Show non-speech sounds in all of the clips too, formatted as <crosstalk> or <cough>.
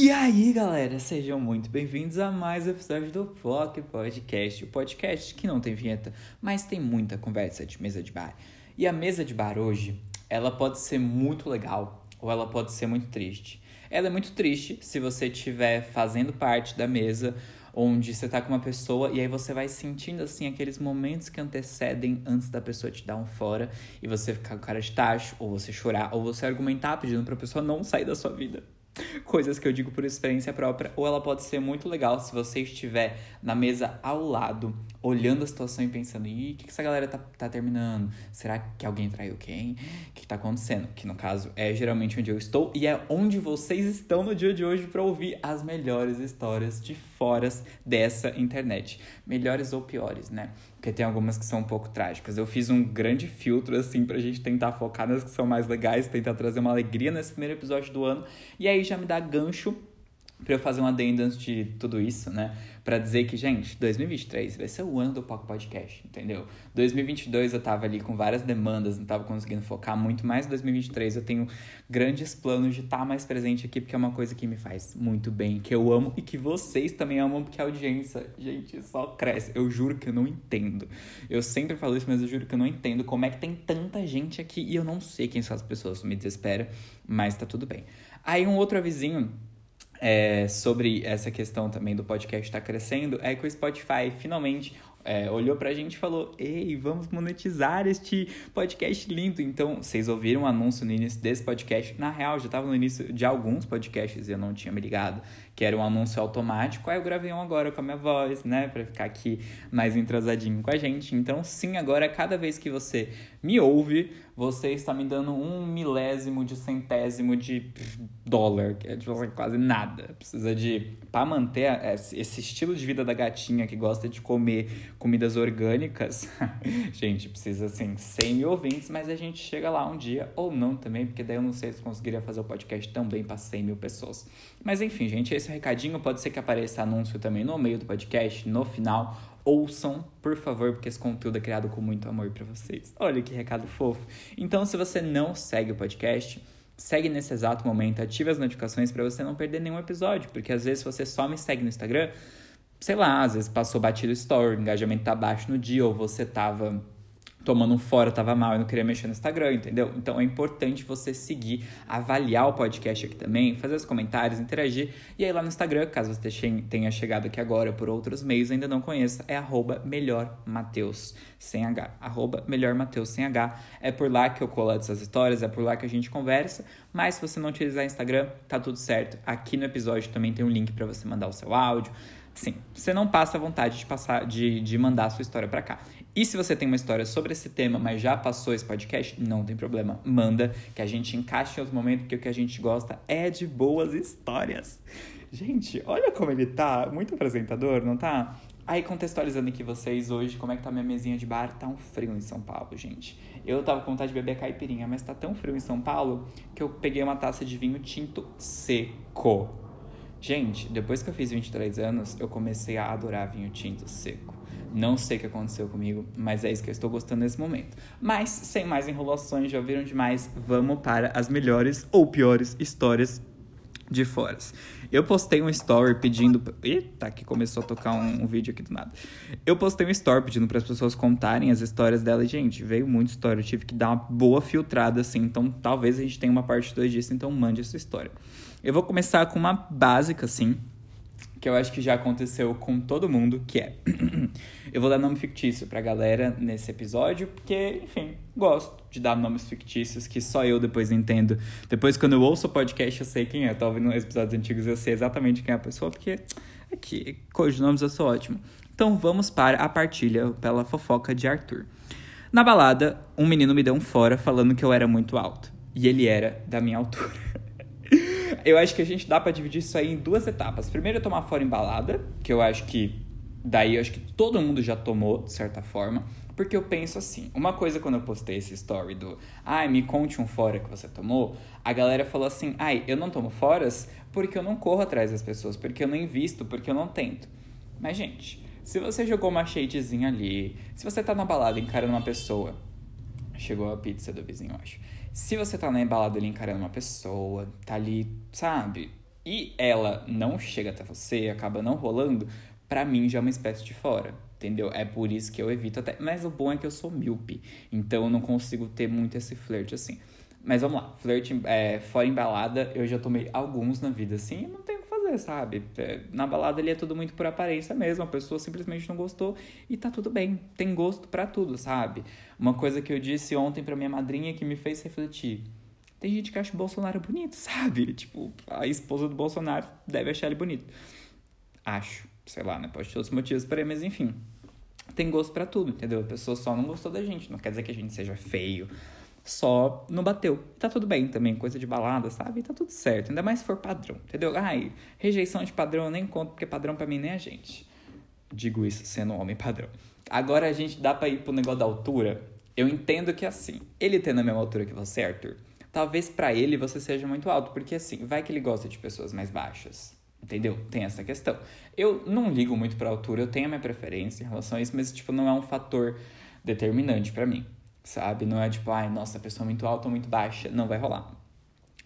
E aí, galera, sejam muito bem-vindos a mais um episódio do Flock Podcast, o podcast que não tem vinheta, mas tem muita conversa de mesa de bar. E a mesa de bar hoje, ela pode ser muito legal ou ela pode ser muito triste. Ela é muito triste se você estiver fazendo parte da mesa onde você tá com uma pessoa e aí você vai sentindo assim aqueles momentos que antecedem antes da pessoa te dar um fora e você ficar com cara de tacho, ou você chorar, ou você argumentar pedindo pra pessoa não sair da sua vida <laughs> coisas que eu digo por experiência própria, ou ela pode ser muito legal se você estiver na mesa ao lado, olhando a situação e pensando: ih, o que, que essa galera tá, tá terminando? Será que alguém traiu quem? O que, que tá acontecendo? Que no caso é geralmente onde eu estou e é onde vocês estão no dia de hoje para ouvir as melhores histórias de foras dessa internet. Melhores ou piores, né? Porque tem algumas que são um pouco trágicas. Eu fiz um grande filtro, assim, pra gente tentar focar nas que são mais legais, tentar trazer uma alegria nesse primeiro episódio do ano. E aí já me dá gancho para eu fazer um adendo antes de tudo isso, né? Para dizer que, gente, 2023 vai ser o ano do Poco Podcast, entendeu? 2022 eu tava ali com várias demandas, não tava conseguindo focar muito, mas 2023 eu tenho grandes planos de estar tá mais presente aqui, porque é uma coisa que me faz muito bem, que eu amo e que vocês também amam, porque a audiência, gente, só cresce. Eu juro que eu não entendo. Eu sempre falo isso, mas eu juro que eu não entendo como é que tem tanta gente aqui e eu não sei quem são as pessoas, me desespera, mas tá tudo bem. Aí um outro avisinho é, sobre essa questão também do podcast estar tá crescendo é que o Spotify finalmente é, olhou pra gente e falou: Ei, vamos monetizar este podcast lindo. Então, vocês ouviram o um anúncio no início desse podcast. Na real, já estava no início de alguns podcasts e eu não tinha me ligado, que era um anúncio automático. Aí eu gravei um agora com a minha voz, né, pra ficar aqui mais entrosadinho com a gente. Então, sim, agora cada vez que você me ouve, você está me dando um milésimo de centésimo de dólar, que é tipo, assim, quase nada. Precisa de. Para manter esse estilo de vida da gatinha que gosta de comer comidas orgânicas, <laughs> gente, precisa assim, 100 mil ouvintes, mas a gente chega lá um dia, ou não também, porque daí eu não sei se conseguiria fazer o podcast também para 100 mil pessoas. Mas enfim, gente, esse recadinho pode ser que apareça anúncio também no meio do podcast, no final ouçam, por favor, porque esse conteúdo é criado com muito amor para vocês. Olha que recado fofo. Então, se você não segue o podcast, segue nesse exato momento, ative as notificações para você não perder nenhum episódio, porque às vezes você só me segue no Instagram, sei lá, às vezes passou batido story, o engajamento tá baixo no dia ou você tava tomando um fora, tava mal e não queria mexer no Instagram, entendeu? Então é importante você seguir, avaliar o podcast aqui também, fazer os comentários, interagir. E aí lá no Instagram, caso você tenha chegado aqui agora por outros meios ainda não conheça, é arroba melhormateus, sem H. Arroba melhormateus, sem H. É por lá que eu colo essas histórias, é por lá que a gente conversa. Mas se você não utilizar Instagram, tá tudo certo. Aqui no episódio também tem um link para você mandar o seu áudio. Sim, você não passa vontade de passar de, de mandar a sua história para cá. E se você tem uma história sobre esse tema, mas já passou esse podcast, não tem problema, manda, que a gente encaixe em outro momento, porque o que a gente gosta é de boas histórias. Gente, olha como ele tá, muito apresentador, não tá? Aí, contextualizando aqui vocês hoje, como é que tá minha mesinha de bar? Tá um frio em São Paulo, gente. Eu tava com vontade de beber caipirinha, mas tá tão frio em São Paulo que eu peguei uma taça de vinho tinto seco. Gente, depois que eu fiz 23 anos, eu comecei a adorar vinho tinto seco. Não sei o que aconteceu comigo, mas é isso que eu estou gostando nesse momento. Mas, sem mais enrolações, já ouviram demais, vamos para as melhores ou piores histórias de foras. Eu postei um story pedindo. Eita, que começou a tocar um, um, vídeo aqui do nada. Eu postei um story pedindo para as pessoas contarem as histórias dela. E, gente, veio muita história. Eu tive que dar uma boa filtrada, assim. Então, talvez a gente tenha uma parte 2 disso. Então, mande essa história. Eu vou começar com uma básica, assim que eu acho que já aconteceu com todo mundo, que é <clears throat> eu vou dar nome fictício pra galera nesse episódio, porque, enfim, gosto de dar nomes fictícios que só eu depois entendo. Depois, quando eu ouço o podcast, eu sei quem é. Eu tô ouvindo episódios antigos, eu sei exatamente quem é a pessoa, porque aqui, coisa de nomes eu sou ótimo. Então vamos para a partilha pela fofoca de Arthur. Na balada, um menino me deu um fora falando que eu era muito alto. E ele era da minha altura. <laughs> eu acho que a gente dá para dividir isso aí em duas etapas. Primeiro, tomar fora embalada, que eu acho que daí eu acho que todo mundo já tomou, de certa forma. Porque eu penso assim, uma coisa quando eu postei esse story do ai, me conte um fora que você tomou, a galera falou assim, ai, eu não tomo foras porque eu não corro atrás das pessoas, porque eu não invisto, porque eu não tento. Mas, gente, se você jogou uma shadezinha ali, se você tá na balada encarando uma pessoa, chegou a pizza do vizinho, eu acho. Se você tá na embalada ali encarando uma pessoa, tá ali, sabe? e ela não chega até você, acaba não rolando, pra mim já é uma espécie de fora. Entendeu? É por isso que eu evito até. Mas o bom é que eu sou míope. Então eu não consigo ter muito esse flerte assim. Mas vamos lá, flerte é, fora em balada, eu já tomei alguns na vida assim, não tem sabe? É, na balada ali é tudo muito por aparência mesmo, a pessoa simplesmente não gostou e tá tudo bem, tem gosto para tudo, sabe? Uma coisa que eu disse ontem pra minha madrinha que me fez refletir. Tem gente que acha o Bolsonaro bonito, <laughs> sabe? Tipo, a esposa do Bolsonaro deve achar ele bonito. Acho, sei lá, né? Pode ter outros motivos para ele, mas enfim. Tem gosto para tudo, entendeu? A pessoa só não gostou da gente. Não quer dizer que a gente seja feio, só não bateu. Tá tudo bem também, coisa de balada, sabe? Tá tudo certo. Ainda mais se for padrão, entendeu? Ai, rejeição de padrão eu nem conto, porque padrão para mim nem é gente. Digo isso sendo um homem padrão. Agora a gente dá pra ir pro negócio da altura. Eu entendo que assim, ele tendo a mesma altura que você, Arthur, talvez para ele você seja muito alto, porque assim, vai que ele gosta de pessoas mais baixas. Entendeu? Tem essa questão. Eu não ligo muito pra altura, eu tenho a minha preferência em relação a isso, mas tipo, não é um fator determinante para mim sabe? Não é tipo, ai, nossa, a pessoa é muito alta ou muito baixa. Não vai rolar.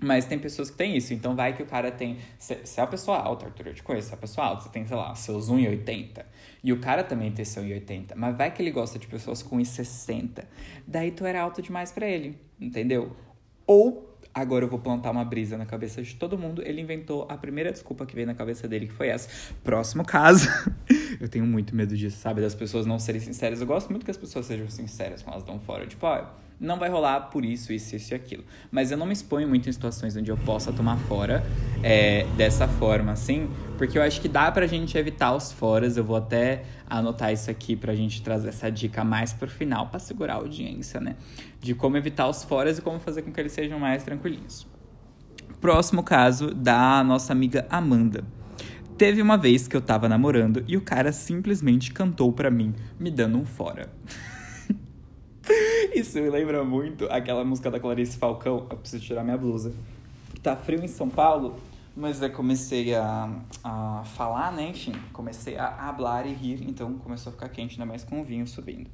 Mas tem pessoas que têm isso. Então vai que o cara tem. Se, se é uma pessoa alta, Arthur, eu te conheço, se é uma pessoa alta, você tem, sei lá, seus 1,80. E o cara também tem seu 1,80. Mas vai que ele gosta de pessoas com 1,60. Daí tu era alto demais para ele, entendeu? Ou agora eu vou plantar uma brisa na cabeça de todo mundo. Ele inventou a primeira desculpa que veio na cabeça dele, que foi essa. Próximo caso. <laughs> eu tenho muito medo disso, sabe? Das pessoas não serem sinceras. Eu gosto muito que as pessoas sejam sinceras quando elas dão fora. Tipo, ó, não vai rolar por isso, isso, isso e aquilo. Mas eu não me exponho muito em situações onde eu possa tomar fora é, dessa forma, assim, porque eu acho que dá pra gente evitar os foras. Eu vou até anotar isso aqui pra gente trazer essa dica mais pro final, pra segurar a audiência, né? De como evitar os foras e como fazer com que eles sejam mais tranquilinhos. Próximo caso da nossa amiga Amanda. Teve uma vez que eu tava namorando e o cara simplesmente cantou pra mim, me dando um fora. <laughs> Isso me lembra muito aquela música da Clarice Falcão. Eu preciso tirar minha blusa. Tá frio em São Paulo, mas eu comecei a, a falar, né? Enfim, comecei a hablar e rir, então começou a ficar quente, ainda mais com o vinho subindo.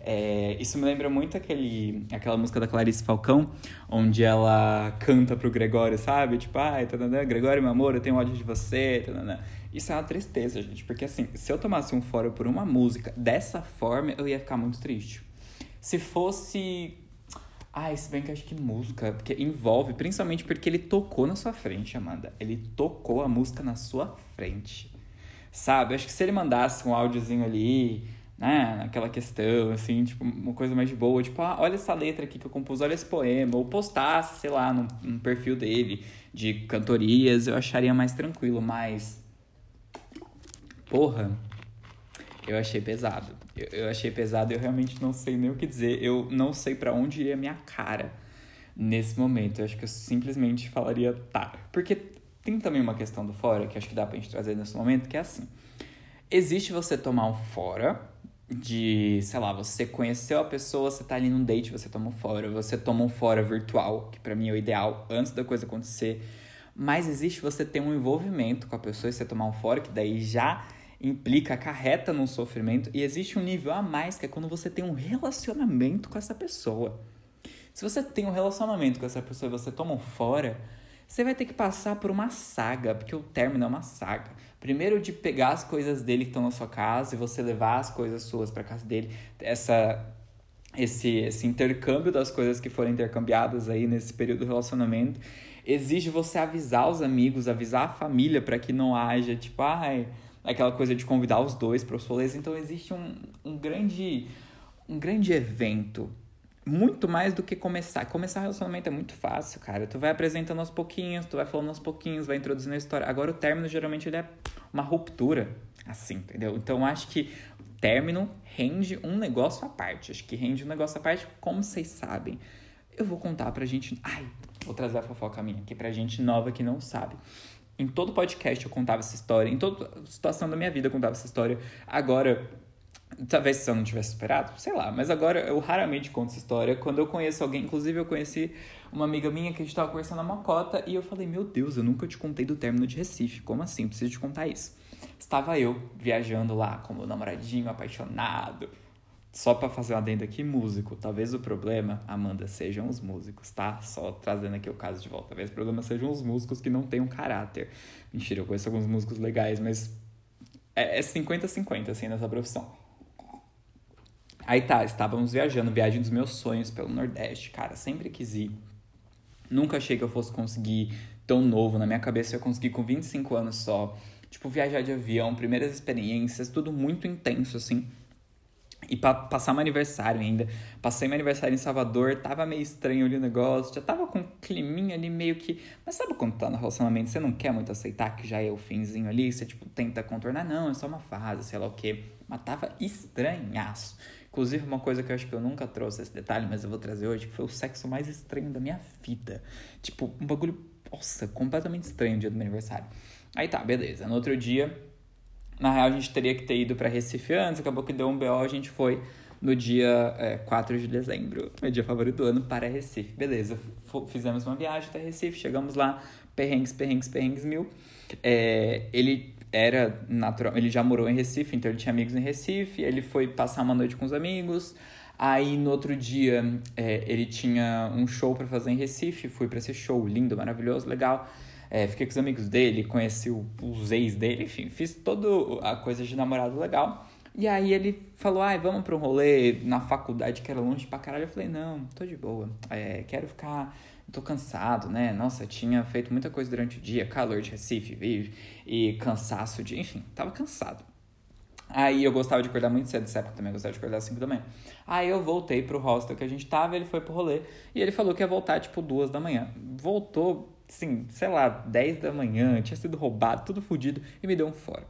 É, isso me lembra muito aquele, aquela música da Clarice Falcão, onde ela canta pro Gregório, sabe? Tipo, ai, ah, Gregório, meu amor, eu tenho ódio de você, tadana. Isso é uma tristeza, gente, porque assim, se eu tomasse um fora por uma música dessa forma, eu ia ficar muito triste. Se fosse. Ah, se bem que acho que música, porque envolve, principalmente porque ele tocou na sua frente, Amanda. Ele tocou a música na sua frente. Sabe? Acho que se ele mandasse um áudiozinho ali, né, naquela questão, assim, tipo, uma coisa mais de boa, tipo, ah, olha essa letra aqui que eu compus, olha esse poema, ou postasse, sei lá, no, perfil dele de cantorias, eu acharia mais tranquilo, mas. Porra, eu achei pesado. Eu, eu achei pesado, eu realmente não sei nem o que dizer. Eu não sei para onde iria minha cara nesse momento. Eu acho que eu simplesmente falaria tá. Porque tem também uma questão do fora que acho que dá pra gente trazer nesse momento, que é assim. Existe você tomar um fora de, sei lá, você conheceu a pessoa, você tá ali num date, você toma um fora, você toma um fora virtual, que para mim é o ideal, antes da coisa acontecer. Mas existe você ter um envolvimento com a pessoa e você tomar um fora, que daí já implica, acarreta no sofrimento, e existe um nível a mais que é quando você tem um relacionamento com essa pessoa. Se você tem um relacionamento com essa pessoa e você toma um fora, você vai ter que passar por uma saga, porque o término é uma saga. Primeiro de pegar as coisas dele que estão na sua casa e você levar as coisas suas para casa dele, essa esse, esse intercâmbio das coisas que foram intercambiadas aí nesse período do relacionamento exige você avisar os amigos, avisar a família para que não haja tipo, ai, aquela coisa de convidar os dois para os rolês. Então existe um, um grande um grande evento. Muito mais do que começar. Começar relacionamento é muito fácil, cara. Tu vai apresentando aos pouquinhos, tu vai falando aos pouquinhos, vai introduzindo a história. Agora o término geralmente ele é uma ruptura, assim, entendeu? Então acho que término rende um negócio à parte. Acho que rende um negócio à parte, como vocês sabem. Eu vou contar pra gente. Ai, vou trazer a fofoca minha aqui pra gente nova que não sabe. Em todo podcast eu contava essa história, em toda situação da minha vida eu contava essa história. Agora, talvez se eu não tivesse superado, sei lá, mas agora eu raramente conto essa história. Quando eu conheço alguém, inclusive eu conheci uma amiga minha que a gente tava conversando na mocota e eu falei: Meu Deus, eu nunca te contei do término de Recife, como assim? Preciso te contar isso. Estava eu viajando lá com meu namoradinho apaixonado, só para fazer uma adenda aqui, músico. Talvez o problema, Amanda, sejam os músicos, tá? Só trazendo aqui o caso de volta. Talvez o problema sejam os músicos que não tenham caráter. Mentira, eu conheço alguns músicos legais, mas é 50-50, é assim, nessa profissão. Aí tá, estávamos viajando, viagem dos meus sonhos pelo Nordeste. Cara, sempre quis ir. Nunca achei que eu fosse conseguir tão novo. Na minha cabeça eu consegui com 25 anos só. Tipo, viajar de avião, primeiras experiências, tudo muito intenso, assim. E pra passar meu aniversário ainda. Passei meu aniversário em Salvador, tava meio estranho ali o negócio, já tava com um climinha ali meio que. Mas sabe quando tá no relacionamento, você não quer muito aceitar que já é o finzinho ali, você tipo tenta contornar, não, é só uma fase, sei lá o quê. Mas tava estranhaço. Inclusive, uma coisa que eu acho que eu nunca trouxe esse detalhe, mas eu vou trazer hoje, que foi o sexo mais estranho da minha vida. Tipo, um bagulho, nossa, completamente estranho no dia do meu aniversário. Aí tá, beleza. No outro dia, na real, a gente teria que ter ido para Recife antes, acabou que deu um BO, a gente foi no dia é, 4 de dezembro, meu dia favorito do ano, para Recife. Beleza, fizemos uma viagem até Recife, chegamos lá, perrengues, perrengues, perrengues mil. É, ele era natural, ele já morou em Recife, então ele tinha amigos em Recife, ele foi passar uma noite com os amigos. Aí no outro dia é, ele tinha um show para fazer em Recife, fui para esse show lindo, maravilhoso, legal. É, fiquei com os amigos dele, conheci o, os ex dele, enfim, fiz toda a coisa de namorado legal. E aí ele falou, ai, vamos pra um rolê na faculdade que era longe pra caralho. Eu falei, não, tô de boa, é, quero ficar, tô cansado, né? Nossa, tinha feito muita coisa durante o dia, calor de Recife, vive, e cansaço de, enfim, tava cansado. Aí eu gostava de acordar muito cedo, nessa época também gostava de acordar às 5 da manhã. Aí eu voltei pro hostel que a gente tava, ele foi pro rolê, e ele falou que ia voltar, tipo, duas da manhã. Voltou sim, sei lá, 10 da manhã, tinha sido roubado, tudo fodido, e me deu um fora.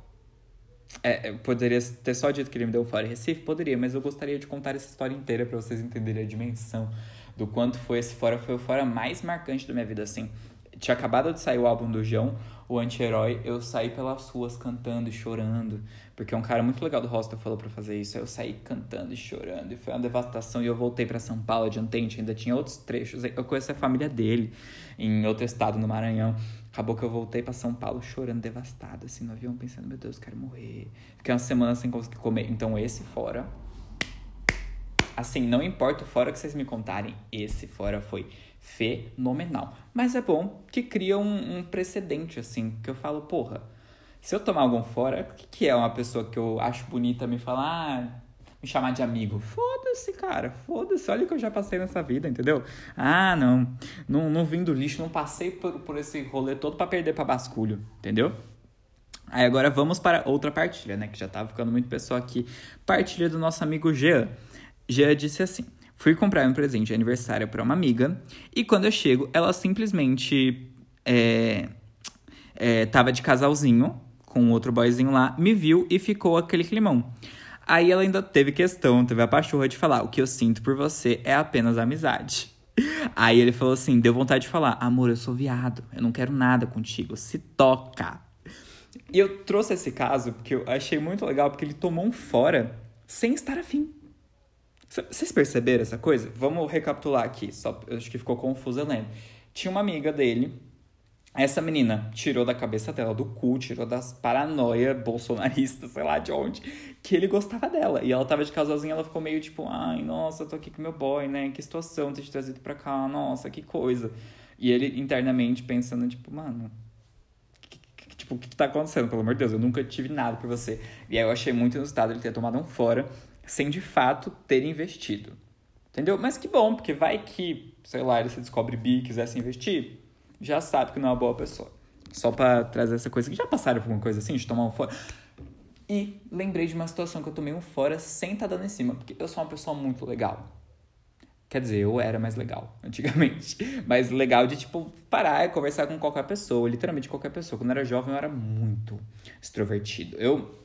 É, poderia ter só dito que ele me deu um fora em Recife? Poderia, mas eu gostaria de contar essa história inteira para vocês entenderem a dimensão do quanto foi esse fora. Foi o fora mais marcante da minha vida, assim. Tinha acabado de sair o álbum do João, o anti-herói, eu saí pelas ruas cantando e chorando, porque um cara muito legal do hostel falou para fazer isso. Eu saí cantando e chorando, e foi uma devastação. E eu voltei para São Paulo, adiantente, ainda tinha outros trechos. Eu conheci a família dele em outro estado, no Maranhão. Acabou que eu voltei para São Paulo chorando, devastado, assim, no avião, pensando: meu Deus, quero morrer. Fiquei uma semana sem conseguir comer. Então, esse fora. Assim, não importa o fora que vocês me contarem, esse fora foi fenomenal. Mas é bom que cria um, um precedente, assim, que eu falo, porra, se eu tomar algum fora, o que, que é uma pessoa que eu acho bonita me falar, ah, me chamar de amigo? Foda-se, cara, foda-se, olha o que eu já passei nessa vida, entendeu? Ah, não, não, não vim do lixo, não passei por, por esse rolê todo para perder pra basculho, entendeu? Aí agora vamos para outra partilha, né? Que já tava ficando muito pessoal aqui. Partilha do nosso amigo Jean. Jean disse assim: Fui comprar um presente de aniversário para uma amiga e quando eu chego, ela simplesmente é, é, tava de casalzinho com outro boyzinho lá, me viu e ficou aquele climão. Aí ela ainda teve questão, teve a pachorra de falar: o que eu sinto por você é apenas amizade. <laughs> Aí ele falou assim: deu vontade de falar, amor, eu sou viado, eu não quero nada contigo, se toca. E eu trouxe esse caso porque eu achei muito legal, porque ele tomou um fora sem estar afim. Vocês perceberam essa coisa? Vamos recapitular aqui, só acho que ficou confuso lembro. Tinha uma amiga dele, essa menina tirou da cabeça dela, do cu, tirou das paranoia bolsonaristas, <laughs> sei lá de onde, que ele gostava dela. E ela tava de casalzinho, ela ficou meio tipo, ai, nossa, tô aqui com meu boy, né? Que situação ter te trazido pra cá, nossa, que coisa. E ele internamente pensando, tipo, mano, tipo, o que, que tá acontecendo? Pelo amor de Deus, eu nunca tive nada por você. E aí eu achei muito inusitado ele ter tomado um fora sem de fato ter investido. Entendeu? Mas que bom, porque vai que, sei lá, ele se descobre bi e quisesse investir, já sabe que não é uma boa pessoa. Só para trazer essa coisa que já passaram por uma coisa assim, de tomar um fora. E lembrei de uma situação que eu tomei um fora sem estar tá dando em cima, porque eu sou uma pessoa muito legal. Quer dizer, eu era mais legal <laughs> antigamente. Mas legal de, tipo, parar e conversar com qualquer pessoa, literalmente qualquer pessoa. Quando eu era jovem, eu era muito extrovertido. Eu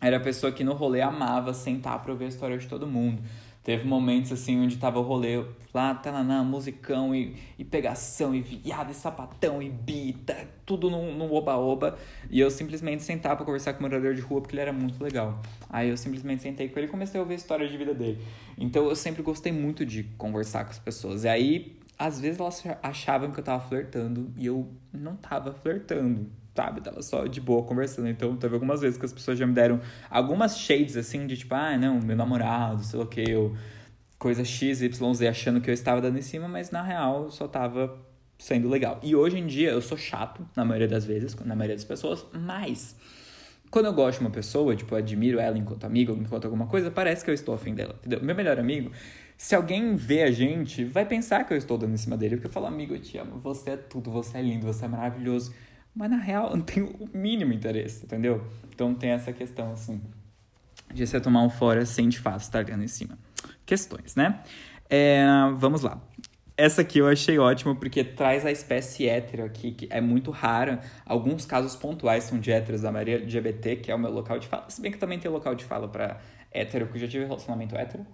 era a pessoa que no rolê amava sentar pra ouvir a história de todo mundo. Teve momentos assim onde tava o rolê lá, tananã, musicão e, e pegação, e viado, e sapatão, e bita, tudo no oba-oba. E eu simplesmente sentava pra conversar com o morador de rua porque ele era muito legal. Aí eu simplesmente sentei com ele e comecei a ouvir a história de vida dele. Então eu sempre gostei muito de conversar com as pessoas. E aí, às vezes elas achavam que eu tava flertando e eu não tava flertando sabe? Tava só de boa conversando. Então, teve algumas vezes que as pessoas já me deram algumas shades, assim, de tipo, ah, não, meu namorado, sei lá o que, eu... Coisa X, Y, Z, achando que eu estava dando em cima, mas na real eu só tava sendo legal. E hoje em dia eu sou chato, na maioria das vezes, na maioria das pessoas, mas quando eu gosto de uma pessoa, tipo, eu admiro ela enquanto amigo, enquanto alguma coisa, parece que eu estou afim dela, entendeu? Meu melhor amigo, se alguém vê a gente, vai pensar que eu estou dando em cima dele, porque eu falo, amigo, eu te amo, você é tudo, você é lindo, você é maravilhoso. Mas na real, eu não tenho o mínimo interesse, entendeu? Então tem essa questão, assim, de você tomar um fora sem de fato estar dando em cima. Questões, né? É, vamos lá. Essa aqui eu achei ótima porque traz a espécie hétero aqui, que é muito rara. Alguns casos pontuais são de héteros da maioria LGBT, que é o meu local de fala. Se bem que também tem local de fala para hétero, porque eu já tive relacionamento hétero.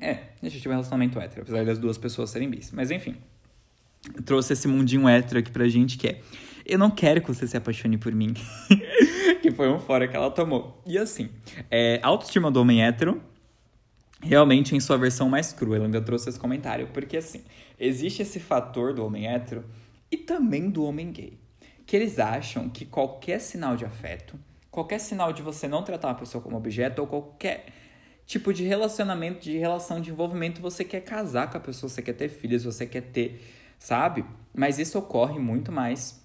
É, eu já tive relacionamento hétero, apesar das duas pessoas serem bis. Mas enfim, trouxe esse mundinho hétero aqui pra gente que é... Eu não quero que você se apaixone por mim. <laughs> que foi um fora que ela tomou. E assim, é, autoestima do homem hétero realmente em sua versão mais crua. Ela ainda trouxe esse comentário, porque assim, existe esse fator do homem hétero e também do homem gay, que eles acham que qualquer sinal de afeto, qualquer sinal de você não tratar uma pessoa como objeto ou qualquer tipo de relacionamento, de relação de envolvimento, você quer casar com a pessoa, você quer ter filhos, você quer ter, sabe? Mas isso ocorre muito mais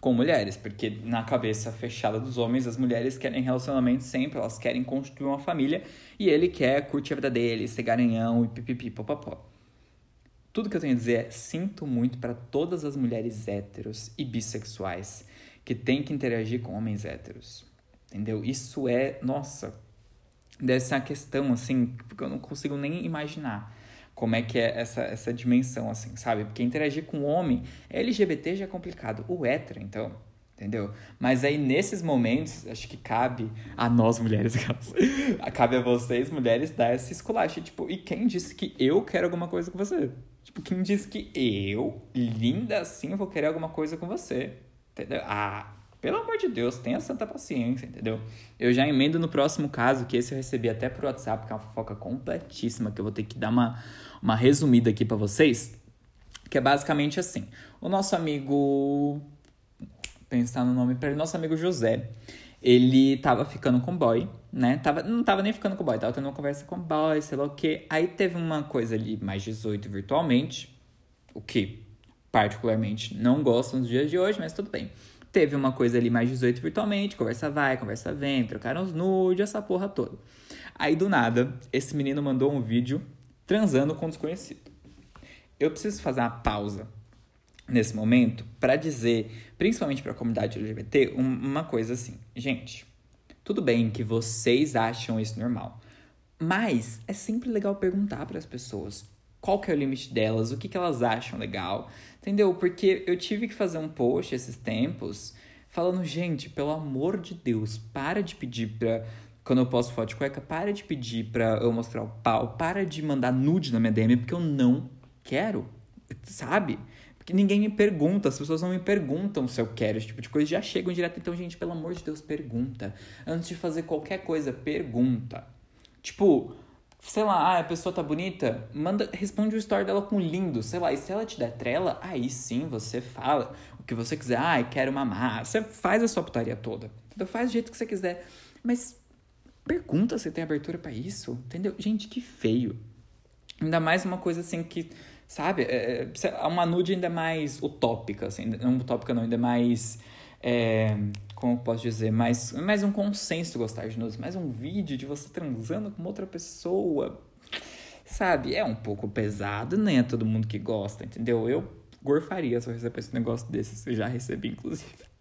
com mulheres, porque na cabeça fechada dos homens, as mulheres querem relacionamento sempre, elas querem construir uma família e ele quer curtir a vida dele, ser garanhão e pipipi, popopó. Tudo que eu tenho a dizer é: sinto muito para todas as mulheres héteros e bissexuais que têm que interagir com homens héteros. Entendeu? Isso é, nossa, uma questão assim, porque eu não consigo nem imaginar como é que é essa, essa dimensão, assim, sabe? Porque interagir com homem, LGBT já é complicado. O hétero, então, entendeu? Mas aí, nesses momentos, acho que cabe a nós, mulheres, <laughs> cabe a vocês, mulheres, dar essa esculacha. Tipo, e quem disse que eu quero alguma coisa com você? Tipo, quem disse que eu, linda assim, vou querer alguma coisa com você? Entendeu? Ah, pelo amor de Deus, tenha santa paciência, entendeu? Eu já emendo no próximo caso, que esse eu recebi até por WhatsApp, que é uma fofoca completíssima, que eu vou ter que dar uma uma resumida aqui para vocês, que é basicamente assim. O nosso amigo pensar no nome para ele, nosso amigo José, ele tava ficando com boy, né? Tava, não tava nem ficando com boy, tava tendo uma conversa com boy, sei lá o quê. Aí teve uma coisa ali mais 18 virtualmente, o que particularmente não gosto nos dias de hoje, mas tudo bem. Teve uma coisa ali mais 18 virtualmente, conversa vai, conversa vem, trocaram os nudes, essa porra toda. Aí do nada, esse menino mandou um vídeo transando com desconhecido. Eu preciso fazer uma pausa nesse momento para dizer, principalmente para a comunidade LGBT, uma coisa assim. Gente, tudo bem que vocês acham isso normal, mas é sempre legal perguntar para as pessoas qual que é o limite delas, o que, que elas acham legal, entendeu? Porque eu tive que fazer um post esses tempos falando, gente, pelo amor de Deus, para de pedir para quando eu posto foto de cueca, para de pedir pra eu mostrar o pau, para de mandar nude na minha DM, porque eu não quero, sabe? Porque ninguém me pergunta, as pessoas não me perguntam se eu quero, esse tipo de coisa, já chegam direto. Então, gente, pelo amor de Deus, pergunta. Antes de fazer qualquer coisa, pergunta. Tipo, sei lá, ah, a pessoa tá bonita, manda, responde o story dela com lindo, sei lá, e se ela te der trela, aí sim você fala o que você quiser, ah, quero mamar, você faz a sua putaria toda, entendeu? Faz do jeito que você quiser, mas Pergunta se tem abertura para isso, entendeu? Gente, que feio. Ainda mais uma coisa assim que, sabe, é, é uma nude ainda mais utópica, assim, não utópica não, ainda mais, é, como posso dizer, mais, mais um consenso gostar de nudes, mais um vídeo de você transando com outra pessoa, sabe? É um pouco pesado, nem é todo mundo que gosta, entendeu? Eu gorfaria se eu recebesse um negócio desse, eu já recebi, inclusive.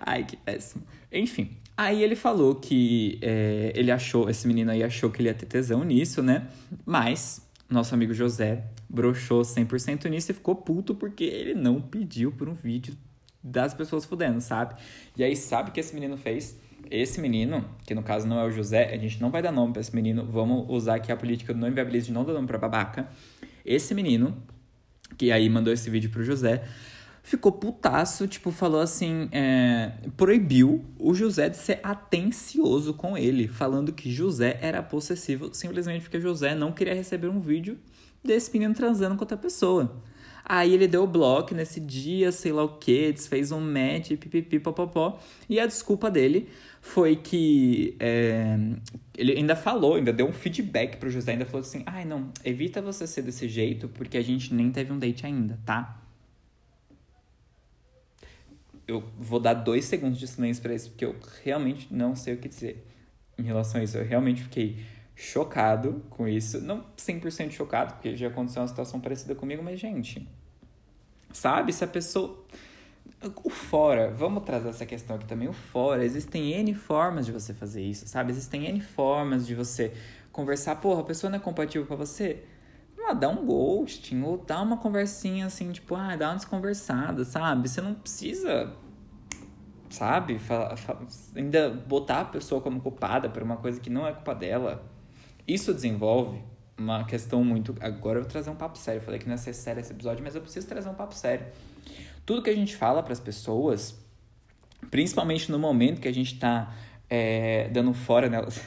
Ai, que péssimo. Enfim, aí ele falou que é, ele achou, esse menino aí achou que ele ia ter tesão nisso, né? Mas nosso amigo José broxou 100% nisso e ficou puto porque ele não pediu por um vídeo das pessoas fudendo, sabe? E aí, sabe o que esse menino fez? Esse menino, que no caso não é o José, a gente não vai dar nome pra esse menino, vamos usar aqui a política do não inviabilize de não dar nome pra babaca. Esse menino, que aí mandou esse vídeo pro José, ficou putaço, tipo, falou assim, é, proibiu o José de ser atencioso com ele, falando que José era possessivo simplesmente porque José não queria receber um vídeo desse menino transando com outra pessoa. Aí ele deu bloco nesse dia, sei lá o que, desfez um match, pipipi, popopó. E a desculpa dele foi que é, ele ainda falou, ainda deu um feedback pro José, ainda falou assim: ai não, evita você ser desse jeito, porque a gente nem teve um date ainda, tá? Eu vou dar dois segundos de silêncio pra isso, porque eu realmente não sei o que dizer em relação a isso. Eu realmente fiquei chocado com isso. Não 100% chocado, porque já aconteceu uma situação parecida comigo, mas, gente, sabe? Se a pessoa. O fora, vamos trazer essa questão aqui também. O fora, existem N formas de você fazer isso, sabe? Existem N formas de você conversar. Porra, a pessoa não é compatível para você. Ah, dá um ghosting, ou dá uma conversinha assim, tipo, ah, dá uma desconversada, sabe? Você não precisa, sabe? Fala, fala, ainda botar a pessoa como culpada por uma coisa que não é culpa dela. Isso desenvolve uma questão muito. Agora eu vou trazer um papo sério. Eu falei que não ia ser sério esse episódio, mas eu preciso trazer um papo sério. Tudo que a gente fala para as pessoas, principalmente no momento que a gente tá é, dando fora nelas.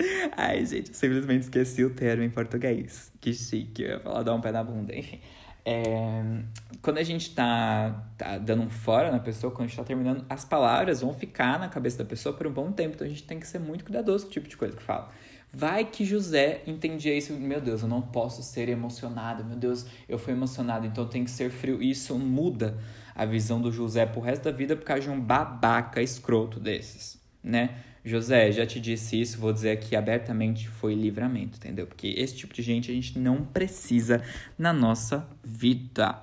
<laughs> Ai, gente, eu simplesmente esqueci o termo em português. Que chique, eu ia falar dar um pé na bunda, enfim. É, quando a gente tá, tá dando um fora na pessoa, quando a gente tá terminando, as palavras vão ficar na cabeça da pessoa por um bom tempo. Então a gente tem que ser muito cuidadoso com o tipo de coisa que fala. Vai que José entendia isso, meu Deus, eu não posso ser emocionado, meu Deus, eu fui emocionado, então tenho que ser frio. Isso muda a visão do José pro resto da vida por causa de um babaca escroto desses, né? José, já te disse isso, vou dizer aqui abertamente, foi livramento, entendeu? Porque esse tipo de gente a gente não precisa na nossa vida.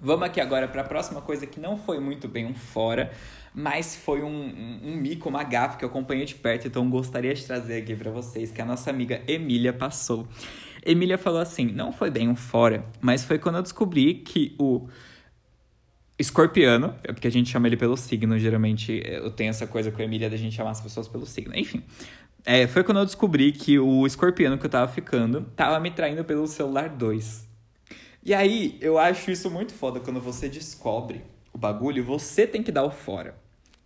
Vamos aqui agora para a próxima coisa que não foi muito bem um fora, mas foi um, um, um, mico, uma gafe que eu acompanhei de perto, então gostaria de trazer aqui para vocês que a nossa amiga Emília passou. Emília falou assim: não foi bem um fora, mas foi quando eu descobri que o escorpiano, é porque a gente chama ele pelo signo, geralmente eu tenho essa coisa com a Emília da gente chamar as pessoas pelo signo, enfim. É, foi quando eu descobri que o escorpiano que eu tava ficando tava me traindo pelo celular 2. E aí, eu acho isso muito foda quando você descobre o bagulho, você tem que dar o fora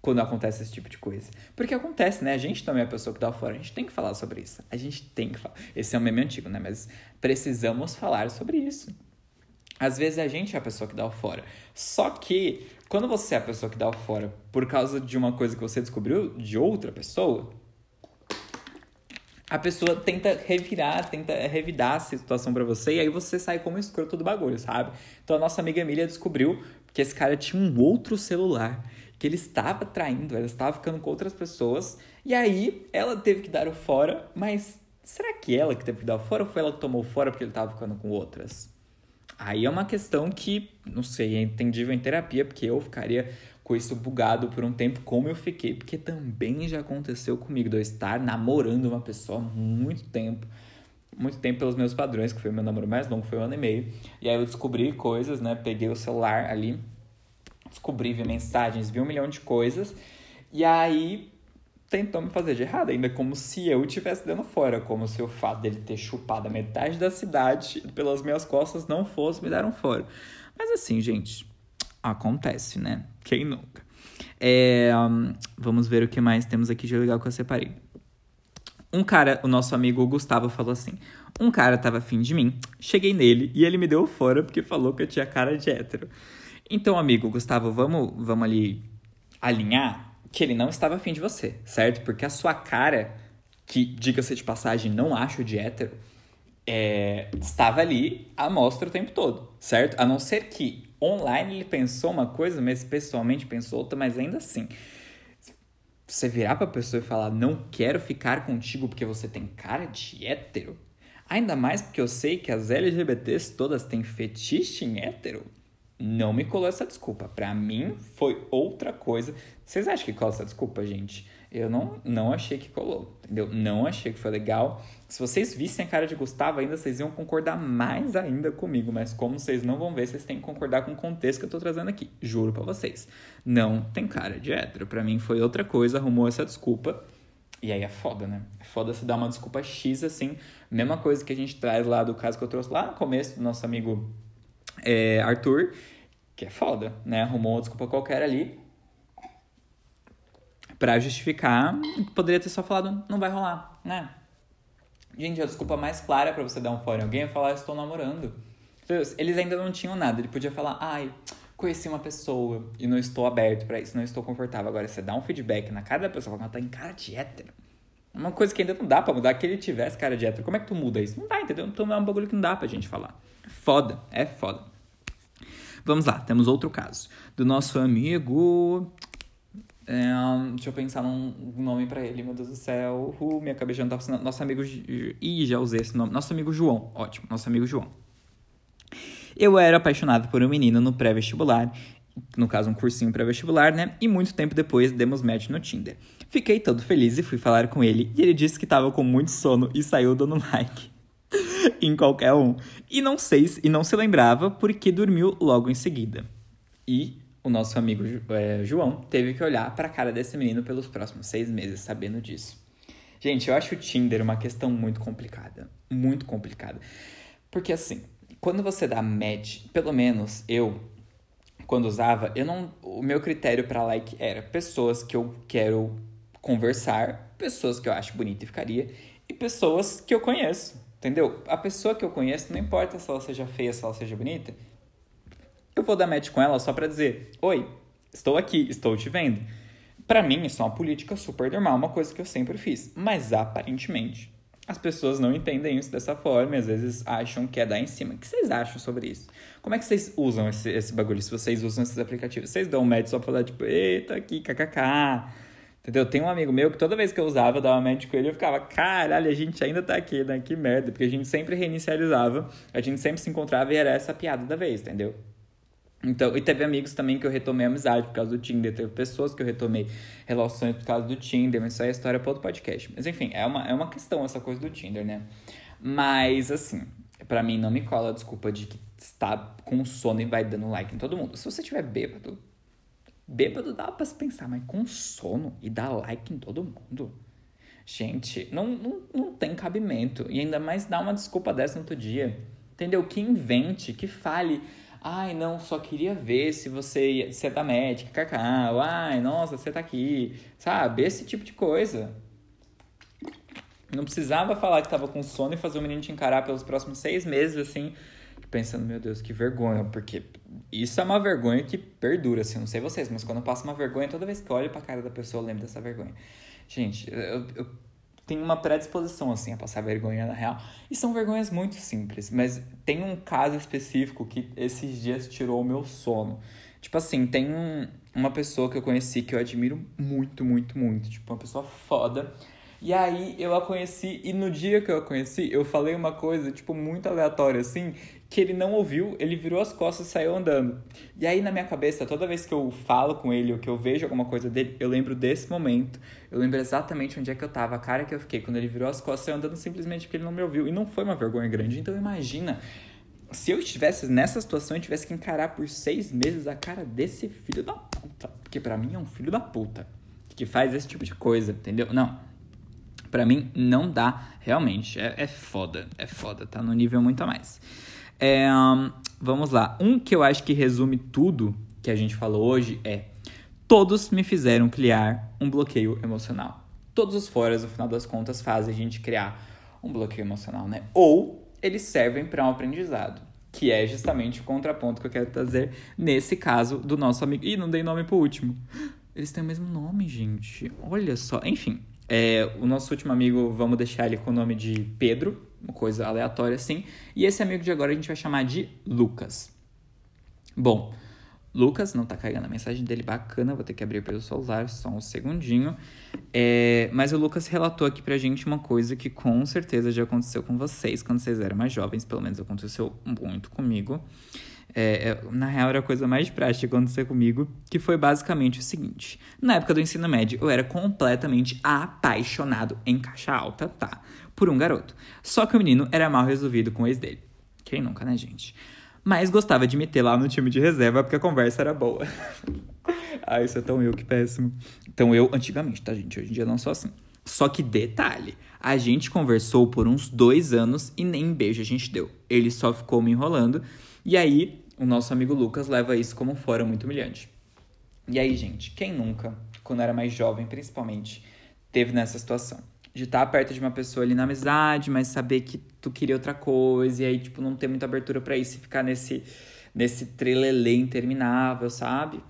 quando acontece esse tipo de coisa. Porque acontece, né? A gente também é a pessoa que dá o fora. A gente tem que falar sobre isso. A gente tem que falar. Esse é um meme antigo, né? Mas precisamos falar sobre isso. Às vezes a gente é a pessoa que dá o fora. Só que, quando você é a pessoa que dá o fora por causa de uma coisa que você descobriu de outra pessoa, a pessoa tenta revirar, tenta revidar a situação para você e aí você sai como escroto do bagulho, sabe? Então a nossa amiga Emília descobriu que esse cara tinha um outro celular, que ele estava traindo, ela estava ficando com outras pessoas, e aí ela teve que dar o fora, mas será que ela que teve que dar o fora ou foi ela que tomou o fora porque ele estava ficando com outras? Aí é uma questão que, não sei, é entendível em terapia, porque eu ficaria com isso bugado por um tempo, como eu fiquei, porque também já aconteceu comigo, de eu estar namorando uma pessoa muito tempo, muito tempo pelos meus padrões, que foi meu namoro mais longo, foi um ano e meio. E aí eu descobri coisas, né? Peguei o celular ali, descobri, vi mensagens, vi um milhão de coisas. E aí tentou me fazer de errado, ainda como se eu estivesse dando fora, como se o fato dele ter chupado a metade da cidade pelas minhas costas não fosse me dar um fora. Mas assim, gente, acontece, né? Quem nunca? É, vamos ver o que mais temos aqui de legal que eu separei. Um cara, o nosso amigo Gustavo falou assim: Um cara tava afim de mim, cheguei nele e ele me deu fora porque falou que eu tinha cara de hétero. Então, amigo Gustavo, vamos, vamos ali alinhar que ele não estava afim de você, certo? Porque a sua cara, que, diga-se de passagem, não acho de hétero, é, estava ali à mostra o tempo todo, certo? A não ser que online ele pensou uma coisa, mas pessoalmente pensou outra, mas ainda assim você virar pra pessoa e falar, não quero ficar contigo porque você tem cara de hétero, ainda mais porque eu sei que as LGBTs todas têm fetiche em hétero, não me colou essa desculpa. Pra mim, foi outra coisa. Vocês acham que colou essa desculpa, gente? Eu não, não achei que colou, entendeu? Não achei que foi legal. Se vocês vissem a cara de Gustavo ainda, vocês iam concordar mais ainda comigo. Mas como vocês não vão ver, vocês têm que concordar com o contexto que eu tô trazendo aqui. Juro pra vocês. Não tem cara de hétero. Pra mim foi outra coisa, arrumou essa desculpa. E aí é foda, né? É foda se dar uma desculpa X assim. Mesma coisa que a gente traz lá do caso que eu trouxe lá no começo do nosso amigo é, Arthur. Que é foda, né? Arrumou uma desculpa qualquer ali para justificar poderia ter só falado não vai rolar, né? Gente, a desculpa mais clara para você dar um fora em alguém é falar estou namorando. Eles ainda não tinham nada. Ele podia falar, ai, conheci uma pessoa e não estou aberto para isso, não estou confortável. Agora, você dá um feedback na cara da pessoa, ela tá em cara de hétero. Uma coisa que ainda não dá pra mudar, que ele tivesse cara de hétero. Como é que tu muda isso? Não dá, entendeu? Então é um bagulho que não dá pra gente falar. Foda, é foda. Vamos lá, temos outro caso. Do nosso amigo. É, deixa eu pensar num nome para ele, meu Deus do céu. Uh, minha cabeça não tá funcionando. Nosso amigo. Ih, já usei esse nome. Nosso amigo João. Ótimo, nosso amigo João. Eu era apaixonado por um menino no pré-vestibular, no caso um cursinho pré-vestibular, né? E muito tempo depois demos match no Tinder. Fiquei todo feliz e fui falar com ele, e ele disse que estava com muito sono e saiu dando <laughs> like em qualquer um. E não sei e não se lembrava porque dormiu logo em seguida. E o nosso amigo é, João teve que olhar para a cara desse menino pelos próximos seis meses sabendo disso. Gente, eu acho o Tinder uma questão muito complicada, muito complicada, porque assim quando você dá match, pelo menos eu, quando usava, eu não. O meu critério para like era pessoas que eu quero conversar, pessoas que eu acho bonita e ficaria, e pessoas que eu conheço. Entendeu? A pessoa que eu conheço, não importa se ela seja feia, se ela seja bonita, eu vou dar match com ela só pra dizer: Oi, estou aqui, estou te vendo. Para mim, isso é uma política super normal, uma coisa que eu sempre fiz. Mas aparentemente, as pessoas não entendem isso dessa forma e às vezes acham que é dar em cima. O que vocês acham sobre isso? Como é que vocês usam esse, esse bagulho? Se vocês usam esses aplicativos, vocês dão um match só pra falar, tipo, eita, aqui, kkk. Entendeu? Tem um amigo meu que toda vez que eu usava, eu dava match com ele, eu ficava, caralho, a gente ainda tá aqui, né? Que merda. Porque a gente sempre reinicializava, a gente sempre se encontrava e era essa piada da vez, entendeu? Então, e teve amigos também que eu retomei amizade por causa do Tinder. Teve pessoas que eu retomei relações por causa do Tinder, mas isso aí é história para outro podcast. Mas enfim, é uma, é uma questão essa coisa do Tinder, né? Mas assim, para mim não me cola a desculpa de que está com sono e vai dando like em todo mundo. Se você tiver bêbado, bêbado dá pra se pensar, mas com sono e dar like em todo mundo. Gente, não, não, não tem cabimento. E ainda mais dar uma desculpa dessa no outro dia. Entendeu? Que invente, que fale Ai, não, só queria ver se você, se é da médica, cacau. Ai, nossa, você tá aqui. Sabe? Esse tipo de coisa. Não precisava falar que tava com sono e fazer o menino te encarar pelos próximos seis meses, assim, pensando, meu Deus, que vergonha, porque isso é uma vergonha que perdura, assim, não sei vocês, mas quando eu passo uma vergonha, toda vez que eu olho pra cara da pessoa, eu lembro dessa vergonha. Gente, eu, eu tem uma predisposição, assim, a passar vergonha na real. E são vergonhas muito simples, mas tem um caso específico que esses dias tirou o meu sono. Tipo assim, tem um, uma pessoa que eu conheci que eu admiro muito, muito, muito. Tipo, uma pessoa foda. E aí eu a conheci, e no dia que eu a conheci, eu falei uma coisa, tipo, muito aleatória, assim, que ele não ouviu, ele virou as costas e saiu andando. E aí na minha cabeça, toda vez que eu falo com ele ou que eu vejo alguma coisa dele, eu lembro desse momento. Eu lembro exatamente onde é que eu tava, a cara que eu fiquei quando ele virou as costas e saiu andando simplesmente porque ele não me ouviu. E não foi uma vergonha grande. Então imagina se eu estivesse nessa situação e tivesse que encarar por seis meses a cara desse filho da puta. Porque para mim é um filho da puta. Que faz esse tipo de coisa, entendeu? Não. Pra mim não dá, realmente. É, é foda. É foda, tá no nível muito a mais. É, um, vamos lá. Um que eu acho que resume tudo que a gente falou hoje é: todos me fizeram criar um bloqueio emocional. Todos os foras, no final das contas, fazem a gente criar um bloqueio emocional, né? Ou eles servem para um aprendizado, que é justamente o contraponto que eu quero trazer nesse caso do nosso amigo. Ih, não dei nome pro último. Eles têm o mesmo nome, gente. Olha só. Enfim, é, o nosso último amigo, vamos deixar ele com o nome de Pedro, uma coisa aleatória assim. E esse amigo de agora a gente vai chamar de Lucas. Bom, Lucas, não tá carregando a mensagem dele, bacana, vou ter que abrir pelo celular, só um segundinho. É, mas o Lucas relatou aqui pra gente uma coisa que com certeza já aconteceu com vocês quando vocês eram mais jovens, pelo menos aconteceu muito comigo. É, é, na real, era a coisa mais prática que aconteceu comigo, que foi basicamente o seguinte. Na época do ensino médio, eu era completamente apaixonado em caixa alta, tá? Por um garoto. Só que o menino era mal resolvido com o ex dele. Quem nunca, né, gente? Mas gostava de meter lá no time de reserva porque a conversa era boa. <laughs> ah, isso é tão eu, que péssimo. Então eu, antigamente, tá, gente? Hoje em dia não sou assim. Só que detalhe, a gente conversou por uns dois anos e nem beijo a gente deu. Ele só ficou me enrolando. E aí, o nosso amigo Lucas leva isso como fora muito humilhante. E aí, gente, quem nunca, quando era mais jovem principalmente, teve nessa situação? de estar tá perto de uma pessoa ali na amizade, mas saber que tu queria outra coisa, e aí, tipo, não ter muita abertura para isso e ficar nesse, nesse trelelê interminável, sabe?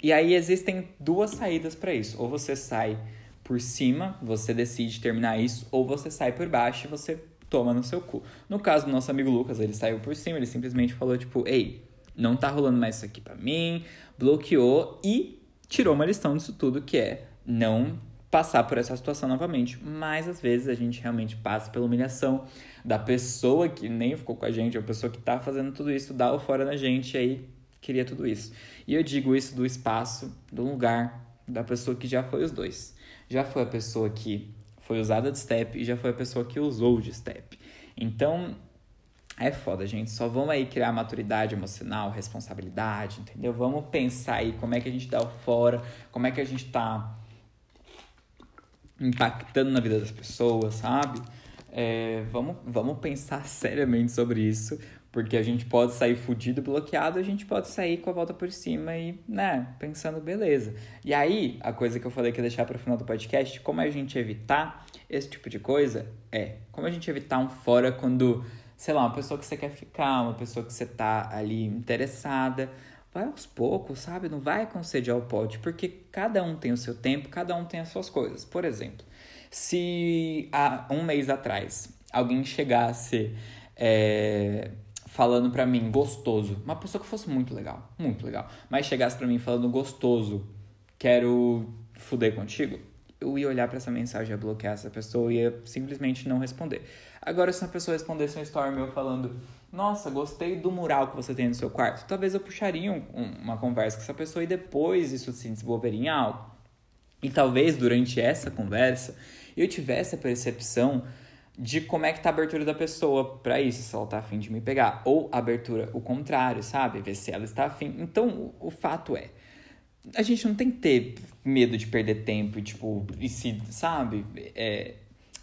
E aí existem duas saídas para isso. Ou você sai por cima, você decide terminar isso, ou você sai por baixo e você toma no seu cu. No caso do nosso amigo Lucas, ele saiu por cima, ele simplesmente falou, tipo, ei, não tá rolando mais isso aqui pra mim, bloqueou e tirou uma lição disso tudo, que é não passar por essa situação novamente. Mas às vezes a gente realmente passa pela humilhação da pessoa que nem ficou com a gente, a pessoa que tá fazendo tudo isso, dá o fora na gente e aí queria tudo isso. E eu digo isso do espaço, do lugar, da pessoa que já foi os dois. Já foi a pessoa que foi usada de step e já foi a pessoa que usou de step. Então, é foda, gente. Só vamos aí criar maturidade emocional, responsabilidade, entendeu? Vamos pensar aí como é que a gente dá o fora, como é que a gente tá impactando na vida das pessoas, sabe? É, vamos, vamos pensar <laughs> seriamente sobre isso, porque a gente pode sair fudido, bloqueado, a gente pode sair com a volta por cima e, né, pensando, beleza. E aí, a coisa que eu falei que ia deixar para o final do podcast, como a gente evitar esse tipo de coisa, é como a gente evitar um fora quando sei lá, uma pessoa que você quer ficar, uma pessoa que você tá ali interessada. Vai aos poucos, sabe? Não vai com sede ao pote, porque cada um tem o seu tempo, cada um tem as suas coisas. Por exemplo, se há um mês atrás alguém chegasse é, falando pra mim gostoso, uma pessoa que fosse muito legal, muito legal, mas chegasse pra mim falando gostoso, quero fuder contigo, eu ia olhar para essa mensagem, ia bloquear essa pessoa ia simplesmente não responder. Agora, se uma pessoa respondesse um story meu falando, nossa, gostei do mural que você tem no seu quarto, talvez eu puxaria um, um, uma conversa com essa pessoa e depois isso se desenvolveria em algo. E talvez durante essa conversa eu tivesse a percepção de como é que tá a abertura da pessoa para isso, se ela tá afim de me pegar. Ou abertura, o contrário, sabe? Ver se ela está afim. Então, o, o fato é, a gente não tem que ter medo de perder tempo tipo, e se, sabe? É,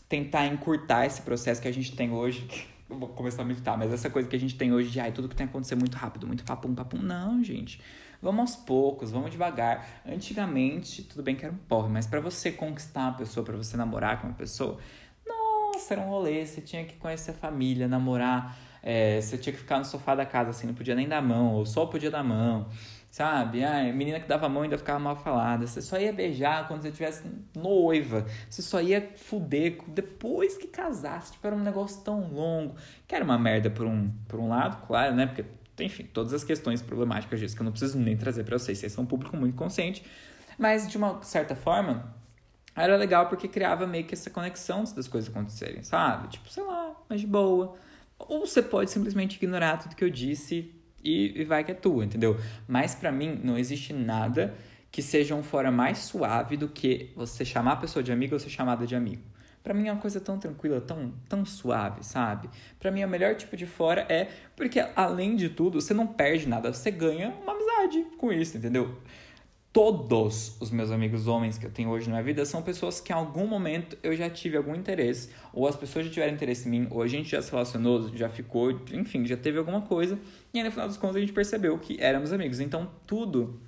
tentar encurtar esse processo que a gente tem hoje. Vou começar a meditar, mas essa coisa que a gente tem hoje de ai, tudo que tem que acontecer muito rápido, muito papum, papum. Não, gente. Vamos aos poucos, vamos devagar. Antigamente, tudo bem que era um porre, mas para você conquistar uma pessoa, para você namorar com uma pessoa, nossa, era um rolê. Você tinha que conhecer a família, namorar. É, você tinha que ficar no sofá da casa, assim, não podia nem dar mão, ou só podia dar mão. Sabe? Ai, menina que dava mão ainda ficava mal falada. Você só ia beijar quando você tivesse noiva. Você só ia fuder depois que casasse. Tipo, era um negócio tão longo. Que era uma merda por um, por um lado, claro, né? Porque, enfim, todas as questões problemáticas disso que eu não preciso nem trazer para vocês. Vocês são um público muito consciente. Mas, de uma certa forma, era legal porque criava meio que essa conexão das coisas acontecerem, sabe? Tipo, sei lá, mais de boa. Ou você pode simplesmente ignorar tudo que eu disse e, e vai que é tua, entendeu? Mas para mim não existe nada que seja um fora mais suave do que você chamar a pessoa de amigo ou ser chamada de amigo. Para mim é uma coisa tão tranquila, tão, tão suave, sabe? Para mim o melhor tipo de fora é porque além de tudo, você não perde nada, você ganha uma amizade com isso, entendeu? Todos os meus amigos homens que eu tenho hoje na vida são pessoas que em algum momento eu já tive algum interesse, ou as pessoas já tiveram interesse em mim, ou a gente já se relacionou, já ficou, enfim, já teve alguma coisa, e aí no final das contas a gente percebeu que éramos amigos. Então tudo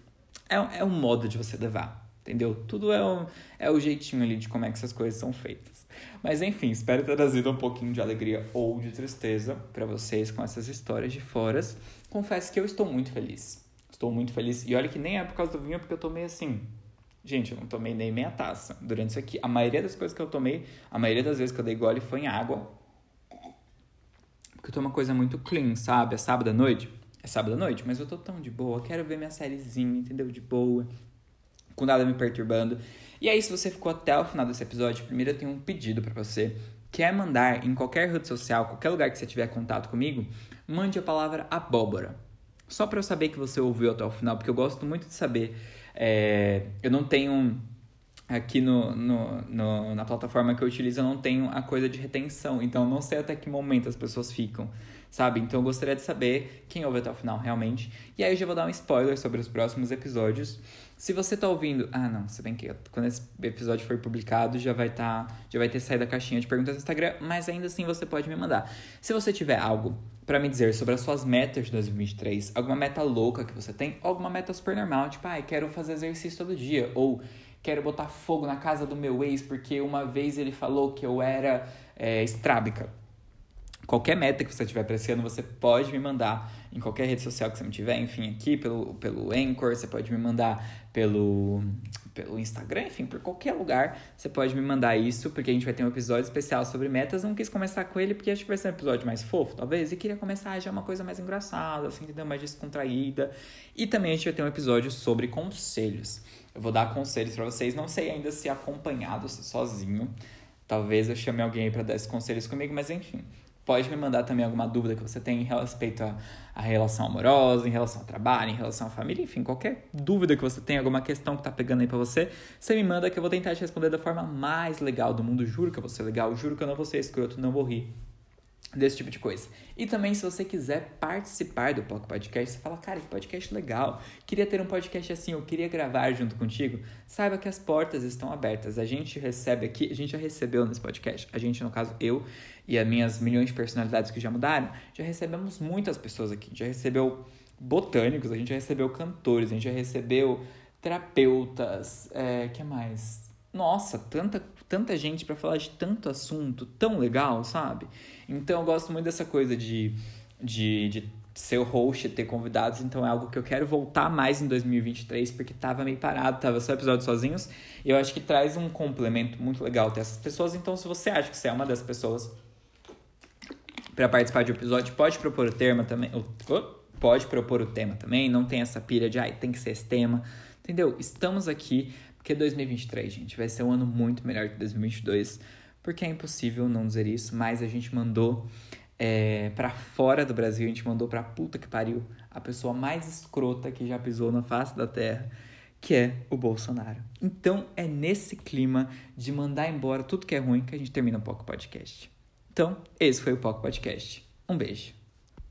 é, é um modo de você levar, entendeu? Tudo é, um, é o jeitinho ali de como é que essas coisas são feitas. Mas enfim, espero ter trazido um pouquinho de alegria ou de tristeza para vocês com essas histórias de foras. Confesso que eu estou muito feliz Estou muito feliz. E olha que nem é por causa do vinho, porque eu tomei assim. Gente, eu não tomei nem meia taça durante isso aqui. A maioria das coisas que eu tomei, a maioria das vezes que eu dei gole foi em água. Porque eu tô uma coisa muito clean, sabe? É sábado à noite. É sábado à noite, mas eu tô tão de boa. Quero ver minha sériezinha, entendeu? De boa. Com nada me perturbando. E aí, se você ficou até o final desse episódio, primeiro eu tenho um pedido para você. Quer mandar em qualquer rede social, qualquer lugar que você tiver contato comigo, mande a palavra abóbora só para eu saber que você ouviu até o final, porque eu gosto muito de saber. É, eu não tenho aqui no, no, no, na plataforma que eu utilizo, eu não tenho a coisa de retenção, então eu não sei até que momento as pessoas ficam, sabe? Então eu gostaria de saber quem ouve até o final realmente. E aí eu já vou dar um spoiler sobre os próximos episódios. Se você tá ouvindo. Ah, não, se bem que quando esse episódio for publicado, já vai tá, já vai ter saído a caixinha de perguntas no Instagram, mas ainda assim você pode me mandar. Se você tiver algo para me dizer sobre as suas metas de 2023, alguma meta louca que você tem, alguma meta super normal, tipo, ah, quero fazer exercício todo dia, ou quero botar fogo na casa do meu ex porque uma vez ele falou que eu era é, estrábica. Qualquer meta que você tiver para esse ano, você pode me mandar em qualquer rede social que você me tiver, enfim, aqui pelo, pelo Anchor, você pode me mandar pelo, pelo Instagram, enfim, por qualquer lugar, você pode me mandar isso, porque a gente vai ter um episódio especial sobre metas. Não quis começar com ele, porque acho que vai ser um episódio mais fofo, talvez, e queria começar já uma coisa mais engraçada, assim, entendeu? Mais descontraída. E também a gente vai ter um episódio sobre conselhos. Eu vou dar conselhos para vocês, não sei ainda se acompanhado, se sozinho. Talvez eu chame alguém para dar esses conselhos comigo, mas enfim. Pode me mandar também alguma dúvida que você tem em respeito à, à relação amorosa, em relação ao trabalho, em relação à família, enfim, qualquer dúvida que você tenha, alguma questão que tá pegando aí pra você, você me manda que eu vou tentar te responder da forma mais legal do mundo. Juro que eu vou ser legal, juro que eu não vou ser escroto, não vou rir desse tipo de coisa. E também, se você quiser participar do POC Podcast, você fala, cara, que podcast legal, queria ter um podcast assim, eu queria gravar junto contigo, saiba que as portas estão abertas. A gente recebe aqui, a gente já recebeu nesse podcast, a gente, no caso, eu e as minhas milhões de personalidades que já mudaram, já recebemos muitas pessoas aqui, já recebeu botânicos, a gente já recebeu cantores, a gente já recebeu terapeutas, é, que mais? Nossa, tanta, tanta gente para falar de tanto assunto tão legal, sabe? Então eu gosto muito dessa coisa de, de, de ser o host, ter convidados, então é algo que eu quero voltar mais em 2023, porque tava meio parado, tava só episódios sozinhos, e eu acho que traz um complemento muito legal ter essas pessoas, então se você acha que você é uma das pessoas para participar de um episódio, pode propor o tema também, pode propor o tema também, não tem essa pira de, ai, tem que ser esse tema, entendeu? Estamos aqui porque 2023, gente, vai ser um ano muito melhor que 2022, porque é impossível não dizer isso, mas a gente mandou é, para fora do Brasil, a gente mandou pra puta que pariu a pessoa mais escrota que já pisou na face da terra, que é o Bolsonaro. Então é nesse clima de mandar embora tudo que é ruim que a gente termina o Poco Podcast. Então, esse foi o Poco Podcast. Um beijo.